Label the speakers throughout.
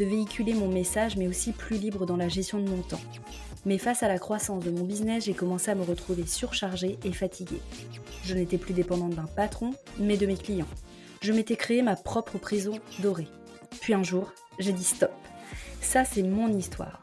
Speaker 1: de véhiculer mon message, mais aussi plus libre dans la gestion de mon temps. Mais face à la croissance de mon business, j'ai commencé à me retrouver surchargée et fatiguée. Je n'étais plus dépendante d'un patron, mais de mes clients. Je m'étais créé ma propre prison dorée. Puis un jour, j'ai dit stop. Ça, c'est mon histoire.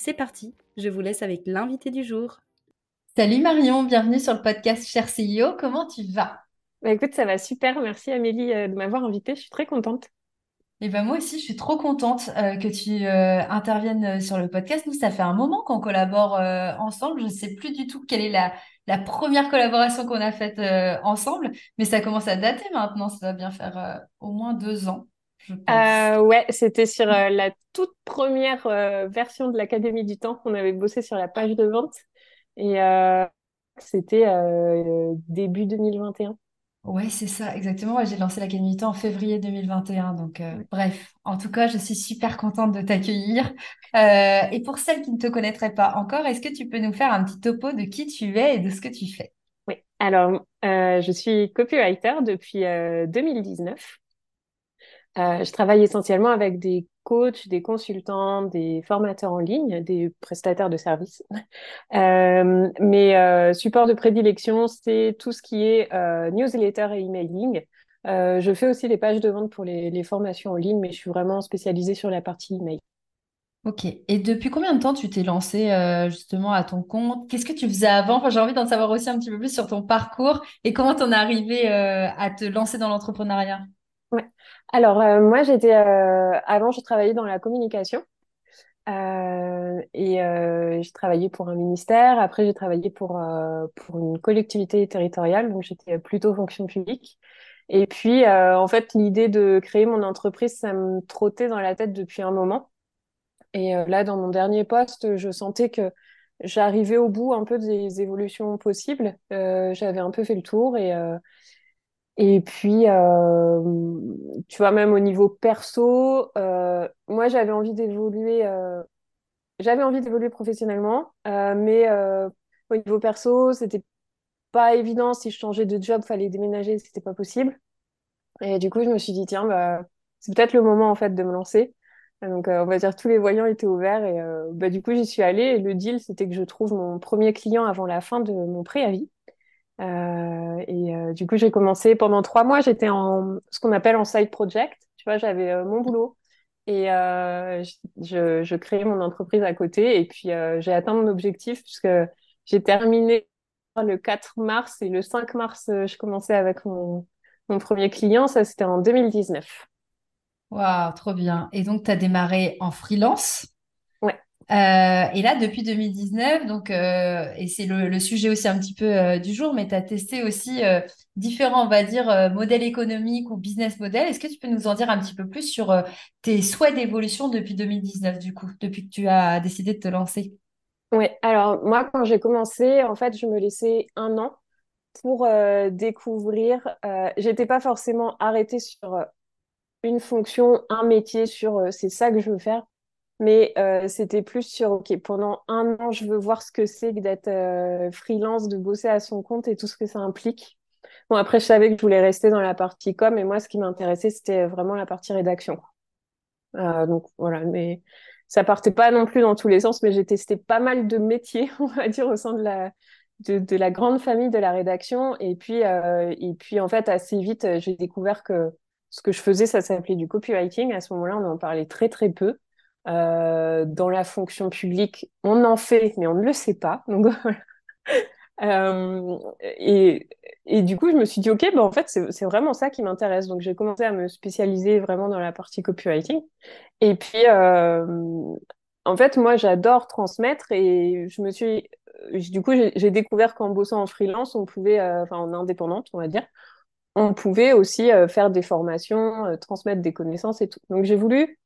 Speaker 1: C'est parti, je vous laisse avec l'invité du jour. Salut Marion, bienvenue sur le podcast Cher CEO, comment tu vas?
Speaker 2: Bah, écoute, ça va super. Merci Amélie euh, de m'avoir invitée. Je suis très contente.
Speaker 1: Et eh ben moi aussi, je suis trop contente euh, que tu euh, interviennes sur le podcast. Nous, ça fait un moment qu'on collabore ensemble. Je ne sais plus du tout quelle est la, la première collaboration qu'on a faite ensemble, mais ça commence à dater maintenant. Ça va bien faire au moins deux ans, je pense.
Speaker 2: ouais, c'était sur la toute première version de l'Académie du Temps qu'on avait bossé sur la page de vente. Et c'était début 2021.
Speaker 1: Oui, c'est ça, exactement. j'ai lancé l'Académie Temps en février 2021. Donc, euh, bref, en tout cas, je suis super contente de t'accueillir. Euh, et pour celles qui ne te connaîtraient pas encore, est-ce que tu peux nous faire un petit topo de qui tu es et de ce que tu fais?
Speaker 2: Oui, alors, euh, je suis copywriter depuis 2019. Je travaille essentiellement avec des coachs, des consultants, des formateurs en ligne, des prestataires de services. euh, mes euh, supports de prédilection, c'est tout ce qui est euh, newsletter et emailing. Euh, je fais aussi les pages de vente pour les, formations en ligne, mais je suis vraiment spécialisée sur la partie email.
Speaker 1: Ok. Et depuis combien de temps tu t'es lancée euh, justement à ton compte? Qu'est-ce que tu faisais avant? J'ai envie d'en savoir aussi un petit peu plus sur ton parcours et comment t'en es arrivé euh, à te lancer dans l'entrepreneuriat.
Speaker 2: Alors, euh, moi, j'étais. Euh, avant, je travaillais dans la communication. Euh, et j'ai travaillé pour un ministère. Après, j'ai travaillé pour, pour une collectivité territoriale. Donc, j'étais plutôt fonction publique. Et puis, en fait, l'idée de créer mon entreprise, ça me trottait dans la tête depuis un moment. Et là, dans mon dernier poste, je sentais que j'arrivais au bout un peu des évolutions possibles. J'avais un peu fait le tour et et puis, euh, tu vois, même au niveau perso, euh, moi, j'avais envie d'évoluer, euh, j'avais envie d'évoluer professionnellement, euh, mais euh, au niveau perso, c'était pas évident. Si je changeais de job, fallait déménager, c'était pas possible. Et du coup, je me suis dit, tiens, bah, c'est peut-être le moment, en fait, de me lancer. Donc, on va dire, tous les voyants étaient ouverts et bah, du coup, j'y suis allée. Et le deal, c'était que je trouve mon premier client avant la fin de mon préavis. Euh, et euh, du coup, j'ai commencé pendant trois mois, j'étais en ce qu'on appelle en side project. Tu vois, j'avais euh, mon boulot et je, je, créais mon entreprise à côté. Et puis, j'ai atteint mon objectif puisque j'ai terminé le 4 mars et le 5 mars, je commençais avec mon, mon premier client. Ça, c'était en 2019.
Speaker 1: Waouh, trop bien. Et donc, tu as démarré en freelance? Et là, depuis 2019, donc, euh, et c'est le, sujet aussi un petit peu euh, du jour, mais tu as testé aussi différents, on va dire, modèles économiques ou business models. Est-ce que tu peux nous en dire un petit peu plus sur tes souhaits d'évolution depuis 2019, du coup, depuis que tu as décidé de te lancer?
Speaker 2: Oui, alors moi, quand j'ai commencé, en fait, je me laissais un an pour découvrir. j'étais pas forcément arrêtée sur une fonction, un métier, sur c'est ça que je veux faire mais euh, c'était plus sur, OK, pendant un an, je veux voir ce que c'est que d'être euh, freelance, de bosser à son compte et tout ce que ça implique. Bon, après, je savais que je voulais rester dans la partie com, et moi, ce qui m'intéressait, c'était vraiment la partie rédaction. Euh, donc voilà, mais ça partait pas non plus dans tous les sens, mais j'ai testé pas mal de métiers, on va dire, au sein de la, de, de la grande famille de la rédaction. Et puis, euh, et puis en fait, assez vite, j'ai découvert que ce que je faisais, ça s'appelait du copywriting. À ce moment-là, on en parlait très, très peu. Euh, dans la fonction publique, on en fait, mais on ne le sait pas. Donc et, du coup, je me suis dit, OK, ben, en fait, c'est vraiment ça qui m'intéresse. Donc, j'ai commencé à me spécialiser vraiment dans la partie copywriting. Et puis, en fait, moi, j'adore transmettre et je me suis, du coup, j'ai découvert qu'en bossant en freelance, on pouvait, enfin, en indépendante, on va dire, on pouvait aussi faire des formations, transmettre des connaissances et tout. Donc, j'ai voulu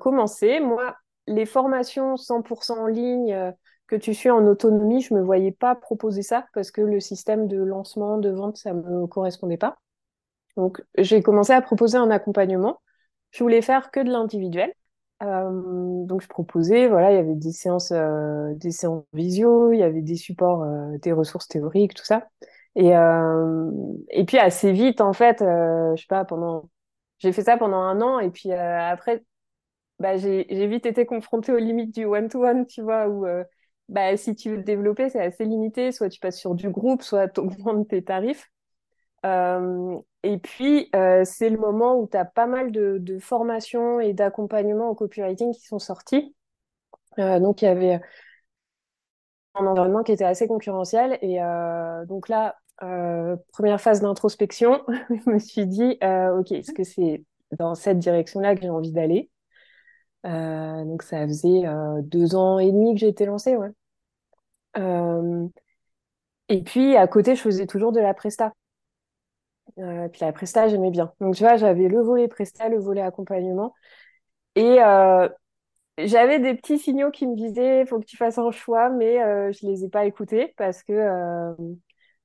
Speaker 2: commencer. Moi, les formations 100% en ligne, que tu suis en autonomie, je me voyais pas proposer ça parce que le système de lancement, de vente, ça me correspondait pas. Donc, j'ai commencé à proposer un accompagnement. Je voulais faire que de l'individuel. Euh, donc, je proposais, voilà, il y avait des séances, euh, des séances visio, il y avait des supports, euh, des ressources théoriques, tout ça. Et, euh, et puis, assez vite, en fait, euh, je sais pas, pendant, j'ai fait ça pendant un an. Et puis, après, bah, j'ai vite été confrontée aux limites du one-to-one, tu vois, où bah, si tu veux te développer, c'est assez limité. Soit tu passes sur du groupe, soit tu augmentes tes tarifs. Euh, et puis, euh, c'est le moment où tu as pas mal de, de formations et d'accompagnement au copywriting qui sont sortis. Euh, donc, il y avait un environnement qui était assez concurrentiel. Et euh, donc là, euh, première phase d'introspection, je me suis dit, OK, est-ce que c'est dans cette direction-là que j'ai envie d'aller? Donc ça faisait deux ans et demi que été lancée, ouais. Euh, et puis à côté, je faisais toujours de la presta. Euh, puis la presta, j'aimais bien. Donc tu vois, j'avais le volet presta, le volet accompagnement. Et euh, j'avais des petits signaux qui me disaient, faut que tu fasses un choix, mais euh, je les ai pas écoutés parce que euh,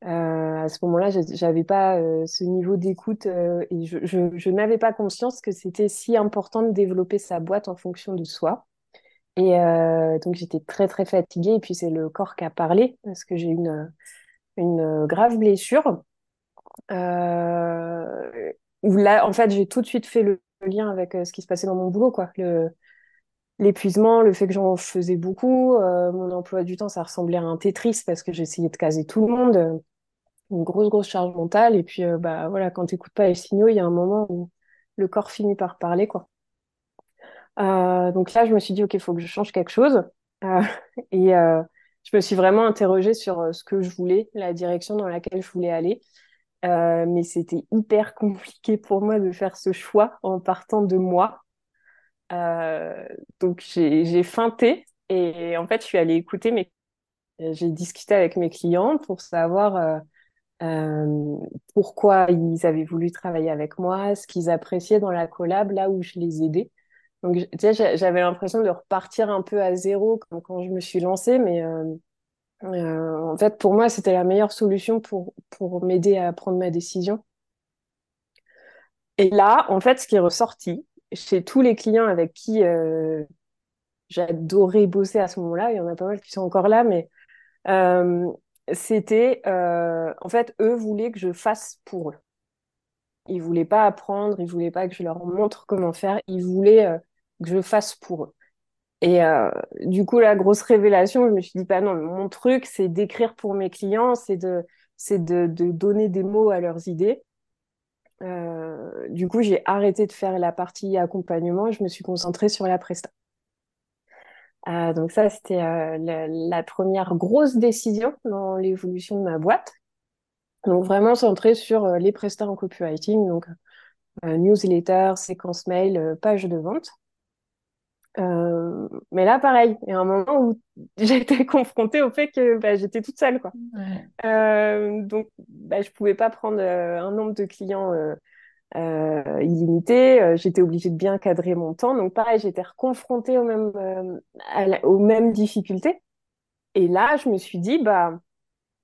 Speaker 2: à ce moment-là, j'avais pas ce niveau d'écoute et je, n'avais pas conscience que c'était si important de développer sa boîte en fonction de soi. Et euh, donc j'étais très très fatiguée et puis c'est le corps qui a parlé parce que j'ai une une grave blessure. Euh, où là en fait j'ai tout de suite fait le, lien avec euh, ce qui se passait dans mon boulot quoi. Le l'épuisement le fait que j'en faisais beaucoup euh, mon emploi du temps ça ressemblait à un Tetris parce que j'essayais de caser tout le monde une grosse grosse charge mentale et puis euh, bah voilà quand t'écoutes pas les signaux il y a un moment où le corps finit par parler quoi euh, donc là, je me suis dit, OK, il faut que je change quelque chose. Euh, et euh, je me suis vraiment interrogée sur euh, ce que je voulais, la direction dans laquelle je voulais aller. Mais c'était hyper compliqué pour moi de faire ce choix en partant de moi. donc j'ai feinté et en fait, je suis allée écouter mes... J'ai discuté avec mes clients pour savoir euh, pourquoi ils avaient voulu travailler avec moi, ce qu'ils appréciaient dans la collab, là où je les aidais. Donc, tu sais, j'avais l'impression de repartir un peu à zéro quand je me suis lancée, mais euh, euh, en fait, pour moi, c'était la meilleure solution pour, pour m'aider à prendre ma décision. Et là, en fait, ce qui est ressorti chez tous les clients avec qui j'adorais bosser à ce moment-là, il y en a pas mal qui sont encore là, mais c'était, euh, en fait, eux voulaient que je fasse pour eux. Ils voulaient pas apprendre, ils voulaient pas que je leur montre comment faire, ils voulaient euh, que je fasse pour eux. Et euh, du coup, la grosse révélation, je me suis dit, pas non, mon truc, c'est d'écrire pour mes clients, c'est de, c'est de, de, donner des mots à leurs idées. Euh, du coup, j'ai arrêté de faire la partie accompagnement je me suis concentrée sur la presta. Euh, donc ça, c'était euh, la, la, première grosse décision dans l'évolution de ma boîte. Donc vraiment centrée sur euh, les prestats en copywriting, donc newsletter, séquence mail, page de vente. Euh, mais là, pareil, il y a un moment où été confrontée au fait que bah, j'étais toute seule, quoi. Ouais. Euh, donc, bah, je pouvais pas prendre un nombre de clients euh, euh, illimité. j'étais obligée de bien cadrer mon temps. Donc, pareil, j'étais reconfrontée aux mêmes, la, aux mêmes difficultés. Et là, je me suis dit, bah,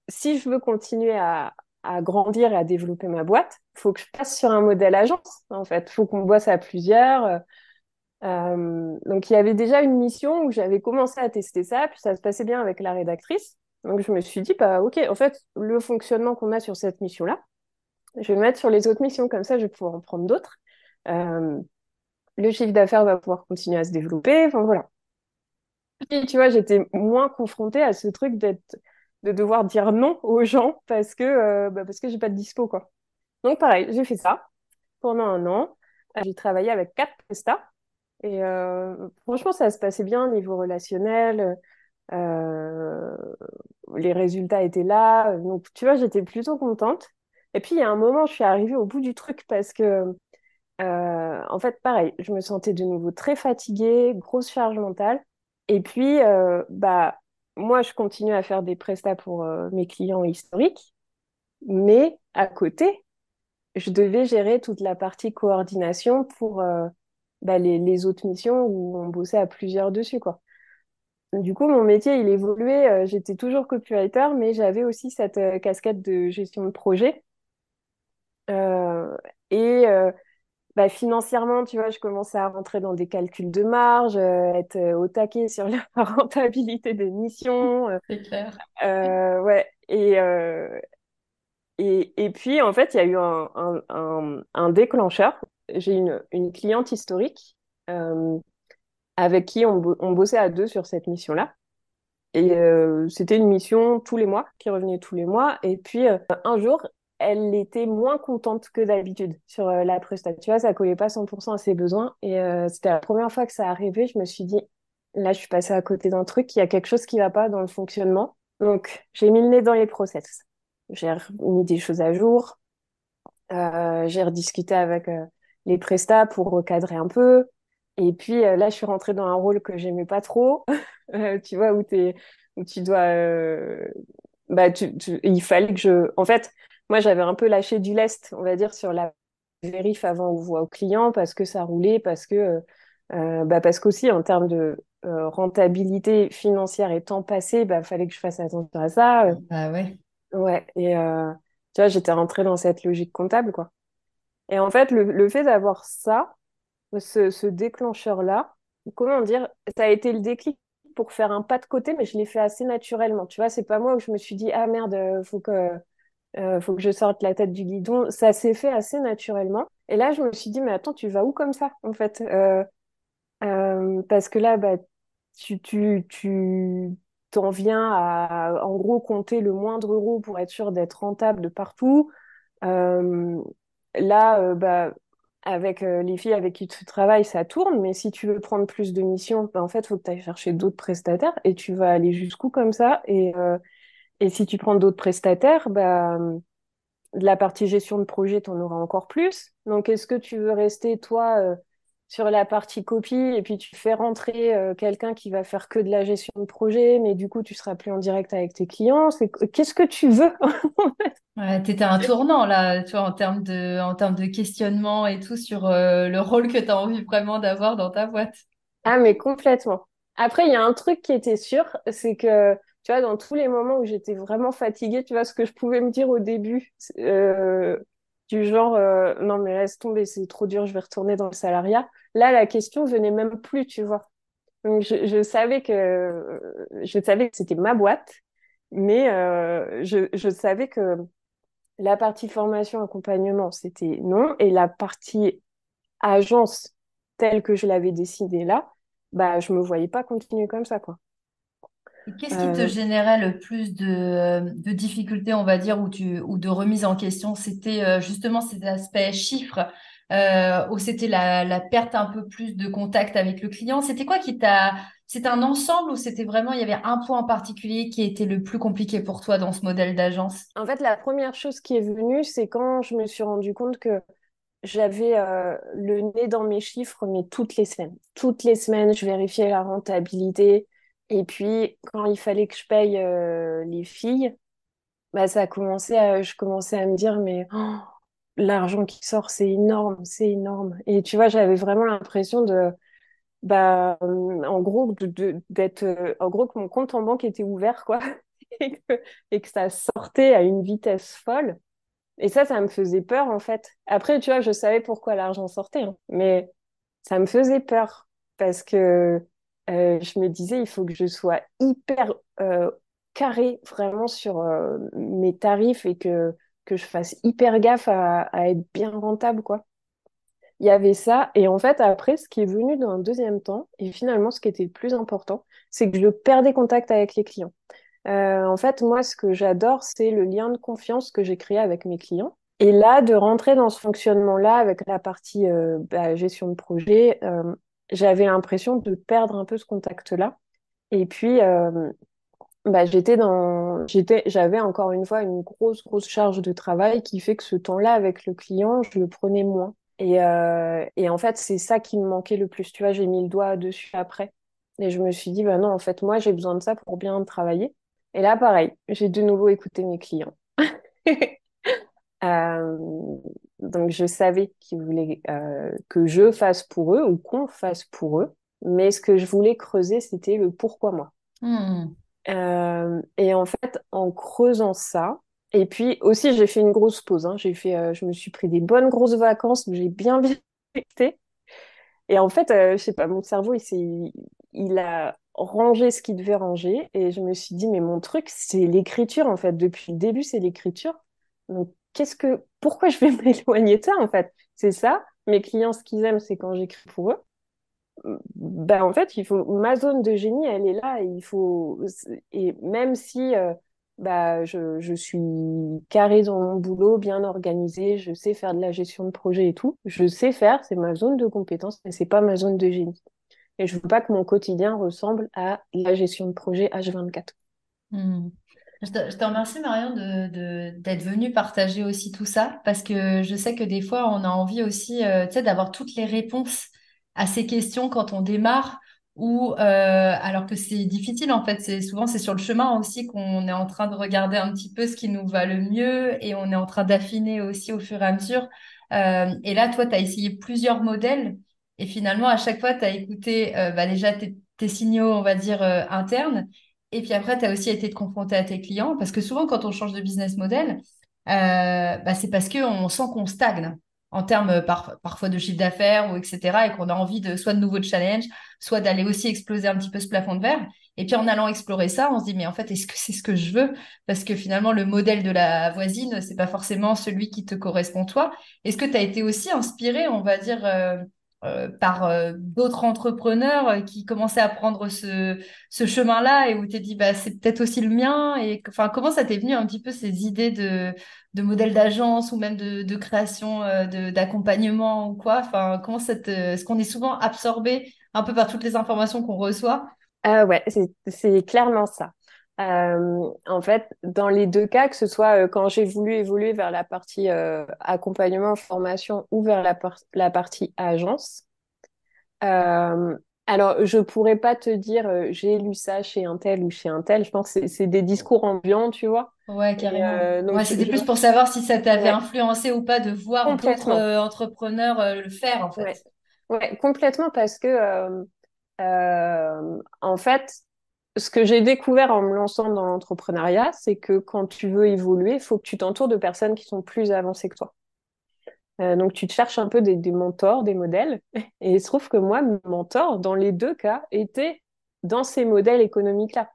Speaker 2: si je veux continuer à, à grandir et à développer ma boîte, faut que je passe sur un modèle agence. En fait, faut qu'on bosse à plusieurs euh, donc il y avait déjà une mission où j'avais commencé à tester ça, puis ça se passait bien avec la rédactrice. Donc je me suis dit, bah ok, en fait, le fonctionnement qu'on a sur cette mission-là, je vais mettre sur les autres missions, comme ça je vais pouvoir en prendre d'autres. Euh, le chiffre d'affaires va pouvoir continuer à se développer, enfin voilà. Puis tu vois, j'étais moins confrontée à ce truc d'être de devoir dire non aux gens parce que euh, bah parce que j'ai pas de dispo quoi. Donc pareil, j'ai fait ça pendant un an. J'ai travaillé avec quatre prestats et euh, franchement, ça se passait bien au niveau relationnel. les résultats étaient là. Donc, tu vois, j'étais plutôt contente. Et puis, il y a un moment, je suis arrivée au bout du truc parce que, en fait, pareil, je me sentais de nouveau très fatiguée, grosse charge mentale. Et puis, bah, moi, je continue à faire des prestats pour mes clients historiques. Mais à côté, je devais gérer toute la partie coordination pour euh, bah, les, autres missions où on bossait à plusieurs dessus. Du coup, mon métier, il évoluait. Euh, j'étais toujours copywriter, mais j'avais aussi cette euh, casquette de gestion de projet. Et bah, financièrement, tu vois, je commençais à rentrer dans des calculs de marge, être au taquet sur la rentabilité des missions.
Speaker 1: C'est clair.
Speaker 2: ouais. Et, et, et, puis, en fait, il y a eu un, un, un, déclencheur. J'ai une, une cliente historique euh, avec qui on, on, bossait à deux sur cette mission-là. Et euh, c'était une mission tous les mois, qui revenait tous les mois. Et puis, euh, un jour, elle était moins contente que d'habitude sur euh, la prestation. Tu vois, ça collait pas 100% à ses besoins. Et euh, c'était la première fois que ça arrivait. Je me suis dit, là, je suis passée à côté d'un truc. Il y a quelque chose qui va pas dans le fonctionnement. Donc, j'ai mis le nez dans les process j'ai mis des choses à jour, euh, j'ai rediscuté avec les prestats pour recadrer un peu. Et puis là, je suis rentrée dans un rôle que j'aimais pas trop, tu vois, où, es, où tu dois... bah, tu, il fallait que je... En fait, moi, j'avais un peu lâché du lest, on va dire, sur la vérif avant voit au client parce que ça roulait, parce que... bah, parce qu'aussi, en termes de rentabilité financière et temps passé, bah, fallait que je fasse attention à ça.
Speaker 1: Bah ouais.
Speaker 2: Ouais, et euh, tu vois, j'étais rentrée dans cette logique comptable, quoi. Et en fait, le, le fait d'avoir ça, ce, ce déclencheur-là, comment dire, ça a été le déclic pour faire un pas de côté, mais je l'ai fait assez naturellement. Tu vois, c'est pas moi où je me suis dit, ah merde, euh, faut que, euh, faut que je sorte la tête du guidon. Ça s'est fait assez naturellement. Et là, je me suis dit, mais attends, tu vas où comme ça, en fait? Euh, euh Parce que là, bah, tu, tu, tu, t'en viens à, en gros, compter le moindre euro pour être sûr d'être rentable de partout. Euh, là, bah, avec les filles avec qui tu travailles, ça tourne, mais si tu veux prendre plus de missions, bah, en fait, il faut que tu ailles chercher d'autres prestataires et tu vas aller jusqu'où comme ça? Et, et si tu prends d'autres prestataires, bah, la partie gestion de projet, tu en auras encore plus. Donc, est-ce que tu veux rester, toi, sur la partie copie et puis tu fais rentrer euh, quelqu'un qui va faire que de la gestion de projet, mais du coup tu seras plus en direct avec tes clients? Qu'est-ce que tu veux
Speaker 1: ouais, Tu étais un tournant là, tu vois, en termes de, en termes de questionnement et tout sur euh, le rôle que tu as envie vraiment d'avoir dans ta boîte.
Speaker 2: Ah mais complètement. Après, il y a un truc qui était sûr, c'est que tu vois, dans tous les moments où j'étais vraiment fatiguée, tu vois, ce que je pouvais me dire au début, euh, du genre euh, non mais laisse tomber c'est trop dur je vais retourner dans le salariat. Là la question venait même plus tu vois. Donc je, savais que je savais que c'était ma boîte mais euh, je, je savais que la partie formation accompagnement c'était non et la partie agence telle que je l'avais décidée là bah je me voyais pas continuer comme ça quoi
Speaker 1: Qu'est-ce qui te euh. générait le plus de, difficultés, on va dire, ou, tu, ou de remise en question? C'était euh, justement cet aspect chiffre, euh, ou c'était la, perte un peu plus de contact avec le client? C'était quoi qui t'a... C'était un ensemble ou c'était vraiment, il y avait un point en particulier qui était le plus compliqué pour toi dans ce modèle d'agence?
Speaker 2: En fait, la première chose qui est venue, c'est quand je me suis rendu compte que j'avais le nez dans mes chiffres, mais toutes les semaines. Toutes les semaines, je vérifiais la rentabilité, et puis, quand il fallait que je paye euh, les filles, bah, ça a commencé à, je commençais à me dire, mais oh, l'argent qui sort, c'est énorme, c'est énorme. Et tu vois, j'avais vraiment l'impression de, bah, en gros, d'être, euh, en gros, que mon compte en banque était ouvert, quoi, et que, et que ça sortait à une vitesse folle. Et ça, ça me faisait peur, en fait. Après, tu vois, je savais pourquoi l'argent sortait, hein, mais ça me faisait peur parce que euh, je me disais, il faut que je sois hyper euh, carré vraiment sur euh, mes tarifs et que, que je fasse hyper gaffe à, être bien rentable, quoi. Il y avait ça. Et en fait, après, ce qui est venu dans un deuxième temps, et finalement, ce qui était le plus important, c'est que je perdais contact avec les clients. en fait, moi, ce que j'adore, c'est le lien de confiance que j'ai créé avec mes clients. Et là, de rentrer dans ce fonctionnement-là avec la partie bah, gestion de projet, j'avais l'impression de perdre un peu ce contact-là. Et puis, euh, bah, j'étais dans, j'étais, j'avais encore une fois une grosse, grosse charge de travail qui fait que ce temps-là avec le client, je le prenais moins. Et, euh, et en fait, c'est ça qui me manquait le plus. Tu vois, j'ai mis le doigt dessus après. Et je me suis dit, bah non, en fait, moi, j'ai besoin de ça pour bien travailler. Et là, pareil, j'ai de nouveau écouté mes clients. Euh, donc, je savais qu'ils voulaient euh, que je fasse pour eux ou qu'on fasse pour eux. Mais ce que je voulais creuser, c'était le pourquoi moi.
Speaker 1: Hmm.
Speaker 2: Euh, et en fait, en creusant ça, et puis aussi, j'ai fait une grosse pause. Hein. J'ai fait, je me suis pris des bonnes grosses vacances j'ai bien bien été. Et en fait, je sais pas, mon cerveau, il il a rangé ce qu'il devait ranger. Et je me suis dit, mais mon truc, c'est l'écriture, en fait. Depuis le début, c'est l'écriture. Donc, qu'est-ce que, pourquoi je vais m'éloigner de ça, en fait? C'est ça. Mes clients, ce qu'ils aiment, c'est quand j'écris pour eux ben en fait, il faut ma zone de génie, elle est là. Et il faut et même si euh, bah je, je suis carré dans mon boulot, bien organisé, je sais faire de la gestion de projet et tout, je sais faire, c'est ma zone de compétence, mais c'est pas ma zone de génie. Et je veux pas que mon quotidien ressemble à la gestion de projet H24.
Speaker 1: Hmm. Je te, remercie Marion de, de- d'être venue partager aussi tout ça parce que je sais que des fois on a envie aussi euh, d'avoir toutes les réponses à ces questions quand on démarre ou euh, alors que c'est difficile en fait. Souvent c'est sur le chemin aussi qu'on est en train de regarder un petit peu ce qui nous va le mieux et on est en train d'affiner aussi au fur et à mesure. Euh, et là toi tu as essayé plusieurs modèles et finalement à chaque fois tu as écouté euh, bah, déjà tes, signaux on va dire internes et puis après tu as aussi été te confronter à tes clients parce que souvent quand on change de business model euh, bah, c'est parce qu'on sent qu'on stagne en termes euh, par- parfois de chiffre d'affaires ou etc. et qu'on a envie de soit de nouveaux challenges, soit d'aller aussi exploser un petit peu ce plafond de verre. Et puis en allant explorer ça, on se dit mais en fait est-ce que c'est ce que je veux? Parce que finalement le modèle de la voisine c'est pas forcément celui qui te correspond toi. Est-ce que tu as été aussi inspiré, on va dire euh, euh, par euh, d'autres entrepreneurs euh, qui commençaient à prendre ce, ce chemin-là et où tu t'es dit bah c'est peut-être aussi le mien et enfin comment ça t'est venu un petit peu ces idées de de modèles d'agence ou même de, de création d'accompagnement ou quoi? Enfin, comment ça te... Est-ce qu'on est souvent absorbé un peu par toutes les informations qu'on reçoit?
Speaker 2: Euh, ouais, c'est clairement ça. Euh, en fait, dans les deux cas, que ce soit euh, quand j'ai voulu évoluer vers la partie euh, accompagnement, formation ou vers la, par- la partie agence, alors je pourrais pas te dire j'ai lu ça chez un tel ou chez un tel. Je pense que c'est des discours ambiants, tu vois.
Speaker 1: Ouais, carrément. Ouais, c'était plus pour savoir si ça t'avait
Speaker 2: ouais,
Speaker 1: influencé ou pas de voir d'autres entrepreneurs le faire, en
Speaker 2: Ouais,
Speaker 1: fait.
Speaker 2: ouais, complètement parce que en fait, ce que j'ai découvert en me lançant dans l'entrepreneuriat, c'est que quand tu veux évoluer, il faut que tu t'entoures de personnes qui sont plus avancées que toi. Euh, donc, tu te cherches un peu des, mentors, des modèles. Et il se trouve que moi, mon mentor, dans les deux cas, était dans ces modèles économiques-là.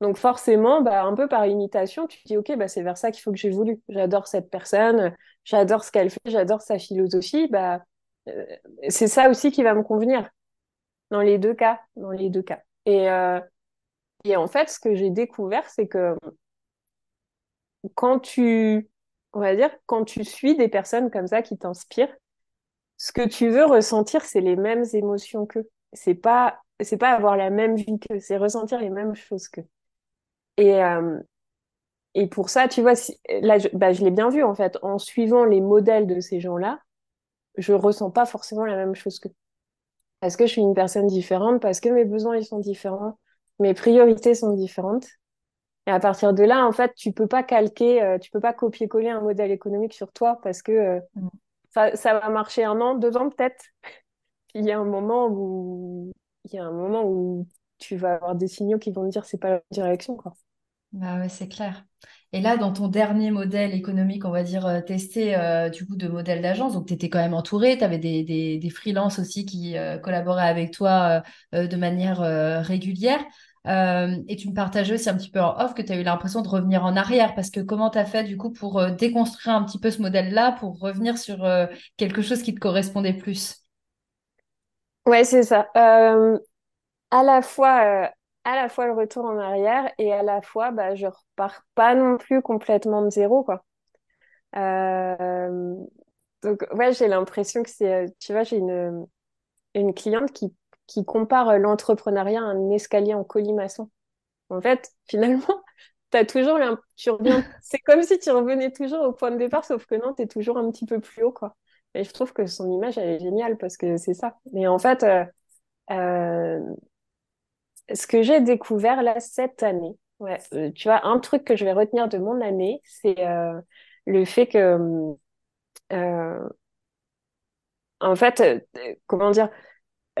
Speaker 2: Donc, forcément, bah, un peu par imitation, tu te dis, OK, bah, c'est vers ça qu'il faut que j'évolue. J'adore cette personne, j'adore ce qu'elle fait, j'adore sa philosophie. Bah, euh, c'est ça aussi qui va me convenir dans les deux cas. Dans les deux cas. Et, euh, et en fait, ce que j'ai découvert, c'est que quand tu, on va dire, quand tu suis des personnes comme ça qui t'inspirent, ce que tu veux ressentir, c'est les mêmes émotions qu'eux. C'est pas, c'est pas avoir la même vie qu'eux, c'est ressentir les mêmes choses qu'eux. Et, euh, et pour ça, tu vois, là, je, bah, je l'ai bien vu en fait, en suivant les modèles de ces gens-là, je ressens pas forcément la même chose qu'eux. Parce que je suis une personne différente, parce que mes besoins ils sont différents, mes priorités sont différentes. Et à partir de là, en fait, tu peux pas calquer, euh, tu peux pas copier-coller un modèle économique sur toi parce que euh,
Speaker 1: Mm.
Speaker 2: ça, ça va marcher un an, deux ans peut-être. Il y a un moment où il y a un moment où tu vas avoir des signaux qui vont te dire c'est pas la direction, quoi.
Speaker 1: Bah ouais, c'est clair. Et là, dans ton dernier modèle économique, on va dire euh, testé euh, du coup de modèle d'agence, donc tu étais quand même entouré, tu avais des, freelances aussi qui euh, collaboraient avec toi de manière régulière. Et tu me partageais aussi un petit peu en off que tu as eu l'impression de revenir en arrière, parce que comment tu as fait du coup pour déconstruire un petit peu ce modèle-là, pour revenir sur quelque chose qui te correspondait plus?
Speaker 2: Ouais, c'est ça. À la fois, à la fois le retour en arrière et à la fois, bah, je repars pas non plus complètement de zéro, quoi. Euh, donc, ouais, j'ai l'impression que c'est, euh, tu vois, j'ai une, une cliente qui qui comparent l'entrepreneuriat à un escalier en colimaçon. En fait, finalement, as toujours tu reviens, c'est comme si tu revenais toujours au point de départ, sauf que non, tu es toujours un petit peu plus haut, quoi. Et je trouve que son image, elle est géniale parce que c'est ça. Mais en fait, euh, euh, ce que j'ai découvert là cette année, ouais, euh, tu vois, un truc que je vais retenir de mon année, c'est le fait que, en fait, comment dire,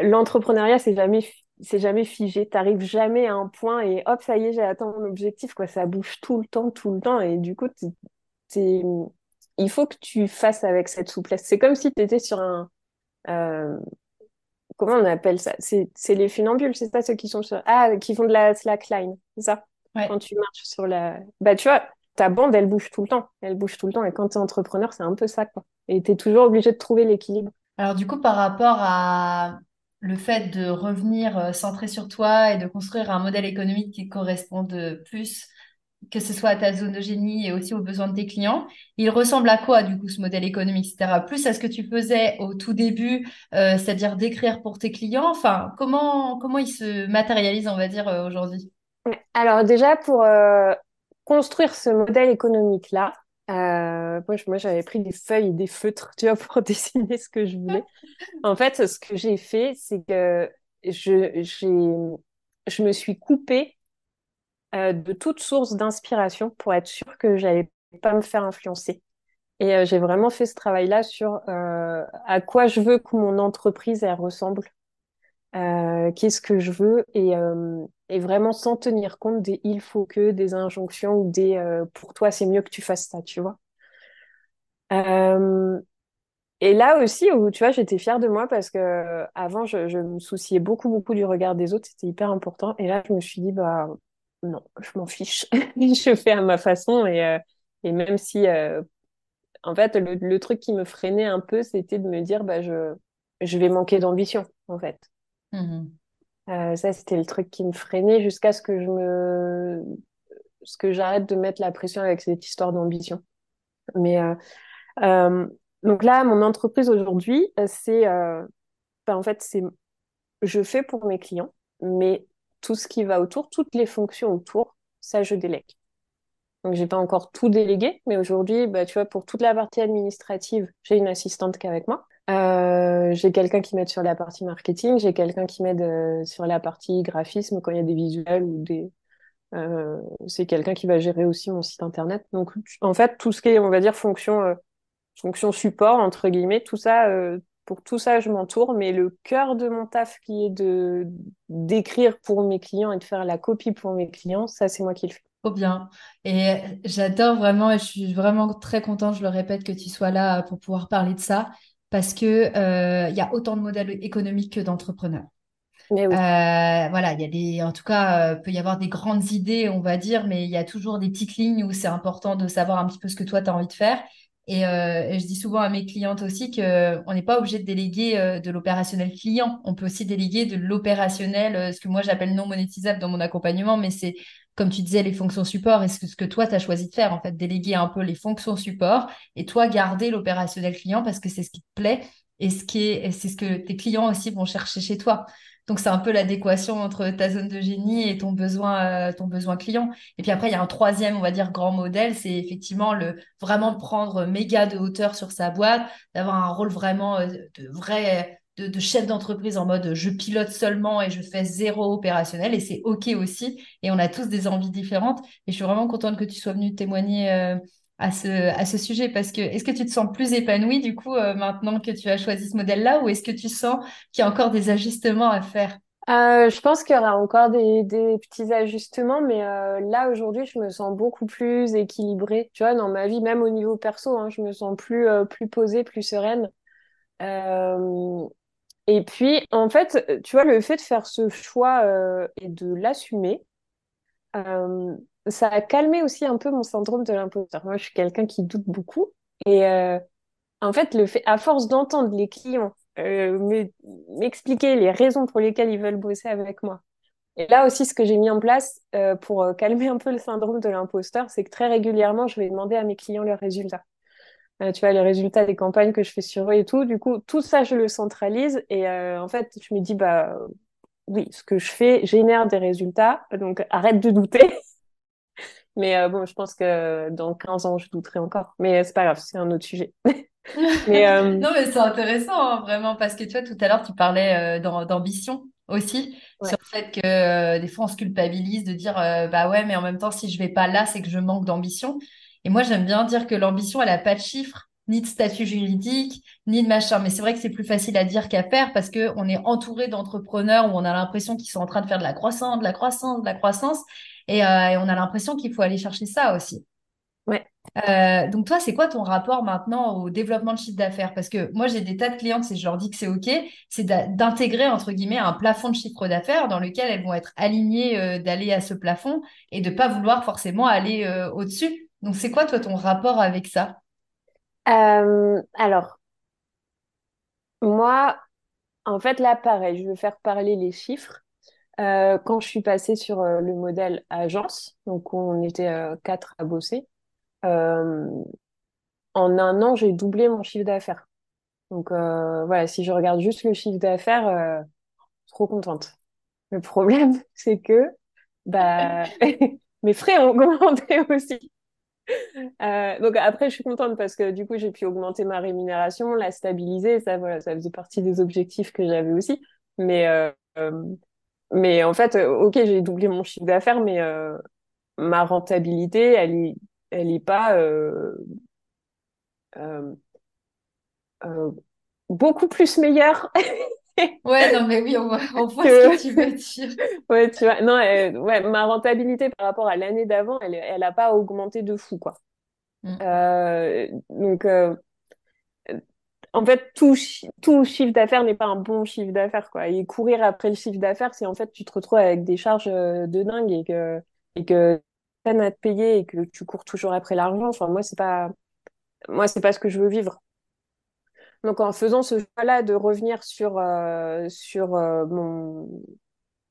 Speaker 2: l'entrepreneuriat, c'est jamais c'est jamais figé. T'arrives jamais à un point et hop, ça y est, j'ai atteint mon objectif. Quoi. Ça bouge tout le temps, tout le temps. Et du coup, il faut que tu fasses avec cette souplesse. C'est comme si tu étais sur un. Euh, comment on appelle ça? C'est les funambules, c'est ça ceux qui sont sur. Ah, qui font de la slackline, c'est ça? Quand tu marches sur la. Bah, tu vois, ta bande, elle bouge tout le temps. Elle bouge tout le temps. Et quand tu es entrepreneur, c'est un peu ça. Quoi. Et tu es toujours obligé de trouver l'équilibre.
Speaker 1: Alors, du coup, par rapport à le fait de revenir euh, centré sur toi et de construire un modèle économique qui corresponde plus, que ce soit à ta zone de génie et aussi aux besoins de tes clients, il ressemble à quoi du coup ce modèle économique, etc. Plus à ce que tu faisais au tout début, euh, c'est-à-dire d'écrire pour tes clients? Enfin, comment comment il se matérialise, on va dire euh, aujourd'hui?
Speaker 2: Alors déjà pour construire ce modèle économique là, euh, moi, j'avais pris des feuilles et des feutres, tu vois, pour dessiner ce que je voulais. En fait, ce que j'ai fait, c'est que je, je me suis coupée euh, de toute source d'inspiration pour être sûre que j'allais pas me faire influencer. Et euh, j'ai vraiment fait ce travail-là sur à quoi je veux que mon entreprise ressemble, qu'est-ce que je veux et vraiment sans tenir compte des il faut que, des injonctions ou des euh, pour toi c'est mieux que tu fasses ça, tu vois. Euh, et là aussi, tu vois, j'étais fière de moi parce que avant, je, me souciais beaucoup, beaucoup du regard des autres, c'était hyper important. Et là, je me suis dit, bah non, je m'en fiche, je fais à ma façon. Et, euh, et même si, en fait, le, truc qui me freinait un peu, c'était de me dire, bah je, je vais manquer d'ambition, en fait. Mmh euh, ça, c'était le truc qui me freinait jusqu'à ce que je me, ce que j'arrête de mettre la pression avec cette histoire d'ambition. Mais euh, euh, donc là, mon entreprise aujourd'hui, c'est, ben, en fait, c'est, je fais pour mes clients, mais tout ce qui va autour, toutes les fonctions autour, ça, je délègue. Donc, j'ai pas encore tout délégué, mais aujourd'hui, bah, tu vois, pour toute la partie administrative, j'ai une assistante qui est avec moi. Euh, j'ai quelqu'un qui m'aide sur la partie marketing, j'ai quelqu'un qui m'aide euh, sur la partie graphisme quand il y a des visuels ou des. Euh, c'est quelqu'un qui va gérer aussi mon site internet. Donc, en fait, tout ce qui est, on va dire, fonction, euh, fonction support, entre guillemets, tout ça, euh, pour tout ça, je m'entoure. Mais le cœur de mon taf qui est de d'écrire pour mes clients et de faire la copie pour mes clients, ça, c'est moi qui le fais.
Speaker 1: Trop bien. Et j'adore vraiment, et je suis vraiment très contente, je le répète, que tu sois là pour pouvoir parler de ça parce que euh, il y a autant de modèles économiques que d'entrepreneurs. Euh, voilà, il y a des, en tout cas, euh, peut y avoir des grandes idées, on va dire, mais il y a toujours des petites lignes où c'est important de savoir un petit peu ce que toi tu as envie de faire. Et, je dis souvent à mes clientes aussi qu'on n'est pas obligé de déléguer de l'opérationnel client. On peut aussi déléguer de l'opérationnel, ce que moi j'appelle non monétisable dans mon accompagnement, mais c'est comme tu disais, les fonctions support, est-ce que ce que toi, tu as choisi de faire, en fait, déléguer un peu les fonctions support et toi, garder l'opérationnel client parce que c'est ce qui te plaît et ce qui est, c'est ce que tes clients aussi vont chercher chez toi. Donc, c'est un peu l'adéquation entre ta zone de génie et ton besoin, euh, ton besoin client. Et puis après, il y a un troisième, on va dire, grand modèle, c'est effectivement le vraiment prendre méga de hauteur sur sa boîte, d'avoir un rôle vraiment euh, de vrai de, chef d'entreprise en mode je pilote seulement et je fais zéro opérationnel et c'est OK aussi. Et on a tous des envies différentes. Et je suis vraiment contente que tu sois venue témoigner euh, à, ce, à ce sujet parce que est-ce que tu te sens plus épanouie du coup euh, maintenant que tu as choisi ce modèle-là ou est-ce que tu sens qu'il y a encore des ajustements à faire?
Speaker 2: Euh, je pense qu'il y aura encore des, petits ajustements, mais là aujourd'hui, je me sens beaucoup plus équilibrée. Tu vois, dans ma vie, même au niveau perso, hein, je me sens plus plus posée, plus sereine. Et puis, en fait, euh, tu vois, le fait de faire ce choix euh, et de l'assumer, euh, ça a calmé aussi un peu mon syndrome de l'imposteur. Moi, je suis quelqu'un qui doute beaucoup. Et en fait, à force d'entendre les clients m'expliquer les raisons pour lesquelles ils veulent bosser avec moi. Et là aussi, ce que j'ai mis en place pour calmer un peu le syndrome de l'imposteur, c'est que très régulièrement, je vais demander à mes clients leurs résultats. tu vois, les résultats des campagnes que je fais sur eux et tout. Du coup, tout ça, je le centralise et en fait, je me dis, bah oui, ce que je fais génère des résultats, donc arrête de douter. Mais bon, je pense que dans 15 ans, je douterai encore. Mais c'est pas grave, c'est un autre sujet.
Speaker 1: mais, non, mais c'est intéressant, hein, vraiment, parce que tu vois, tout à l'heure, tu parlais d'ambition aussi, sur le fait que euh, des fois on se culpabilise de dire euh, bah ouais, mais en même temps, si je vais pas là, c'est que je manque d'ambition. Et moi, j'aime bien dire que l'ambition, elle a pas de chiffre, ni de statut juridique, ni de machin. Mais c'est vrai que c'est plus facile à dire qu'à faire parce que on est entouré d'entrepreneurs où on a l'impression qu'ils sont en train de faire de la croissance, de la croissance, de la croissance. Et, euh, et on a l'impression qu'il faut aller chercher ça aussi.
Speaker 2: Ouais.
Speaker 1: Euh, donc toi, c'est quoi ton rapport maintenant au développement de chiffre d'affaires? Parce que moi, j'ai des tas de clientes, et je leur dis que c'est OK, c'est d'intégrer, entre guillemets, un plafond de chiffre d'affaires dans lequel elles vont être alignées euh, d'aller à ce plafond et de pas vouloir forcément aller euh, au-dessus. Donc c'est quoi, toi, ton rapport avec ça?
Speaker 2: Alors, moi, en fait, là, pareil, je veux faire parler les chiffres. Quand je suis passée sur le modèle agence, donc on était quatre à bosser, euh, en un an, j'ai doublé mon chiffre d'affaires. Donc euh, voilà, si je regarde juste le chiffre d'affaires, euh, trop contente. Le problème, c'est que bah, mes frais ont augmenté aussi. donc après, je suis contente parce que du coup, j'ai pu augmenter ma rémunération, la stabiliser. Ça, voilà, ça faisait partie des objectifs que j'avais aussi. Mais, mais en fait, ok, j'ai doublé mon chiffre d'affaires, mais ma rentabilité, elle est elle n'est pas euh, euh, euh, beaucoup plus meilleure.
Speaker 1: ouais, non, mais oui, on voit, ce que tu veux dire.
Speaker 2: ouais, tu vois, non, ouais, ma rentabilité par rapport à l'année d'avant, elle n'a elle pas augmenté de fou, quoi. Mm. donc, en fait, tout, chiffre d'affaires n'est pas un bon chiffre d'affaires. Et courir après le chiffre d'affaires, c'est en fait, tu te retrouves avec des charges de dingue et que, et que peine à te payer et que tu cours toujours après l'argent, enfin, moi, c'est pas, moi, c'est pas ce que je veux vivre. Donc, en faisant ce choix-là de revenir sur, euh, sur euh, mon,